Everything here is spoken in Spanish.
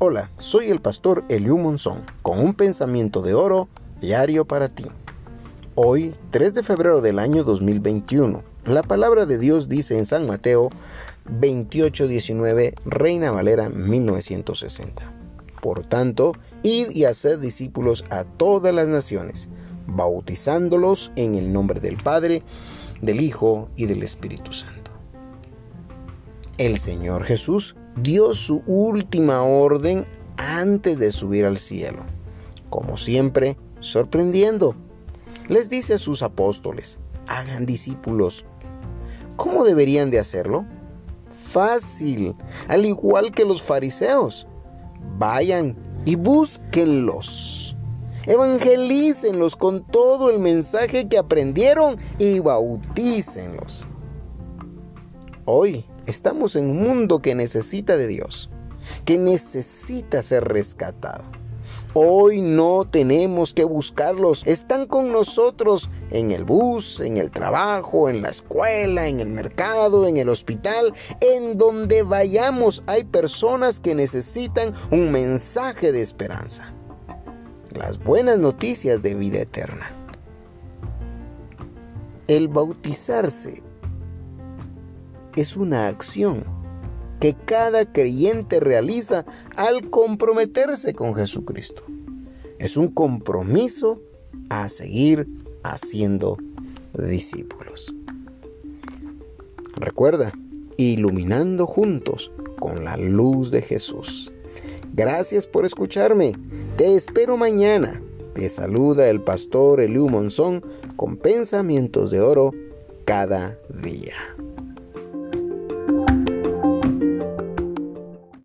Hola, soy el pastor Eliu Monzón, con un pensamiento de oro diario para ti. Hoy, 3 de febrero del año 2021, la palabra de Dios dice en San Mateo 28:19, Reina Valera 1960. Por tanto, id y haced discípulos a todas las naciones, bautizándolos en el nombre del Padre, del Hijo y del Espíritu Santo. El Señor Jesús dio su última orden antes de subir al cielo. Como siempre, sorprendiendo. Les dice a sus apóstoles, hagan discípulos. ¿Cómo deberían de hacerlo? Fácil, al igual que los fariseos. Vayan y búsquenlos. Evangelícenlos con todo el mensaje que aprendieron y bautícenlos. Hoy Estamos en un mundo que necesita de Dios, que necesita ser rescatado. Hoy no tenemos que buscarlos, están con nosotros en el bus, en el trabajo, en la escuela, en el mercado, en el hospital, en donde vayamos hay personas que necesitan un mensaje de esperanza. Las buenas noticias de vida eterna. El bautizarse es una acción que cada creyente realiza al comprometerse con Jesucristo. Es un compromiso a seguir haciendo discípulos. Recuerda, iluminando juntos con la luz de Jesús. Gracias por escucharme. Te espero mañana. Te saluda el pastor Eliu Monzón con pensamientos de oro cada día.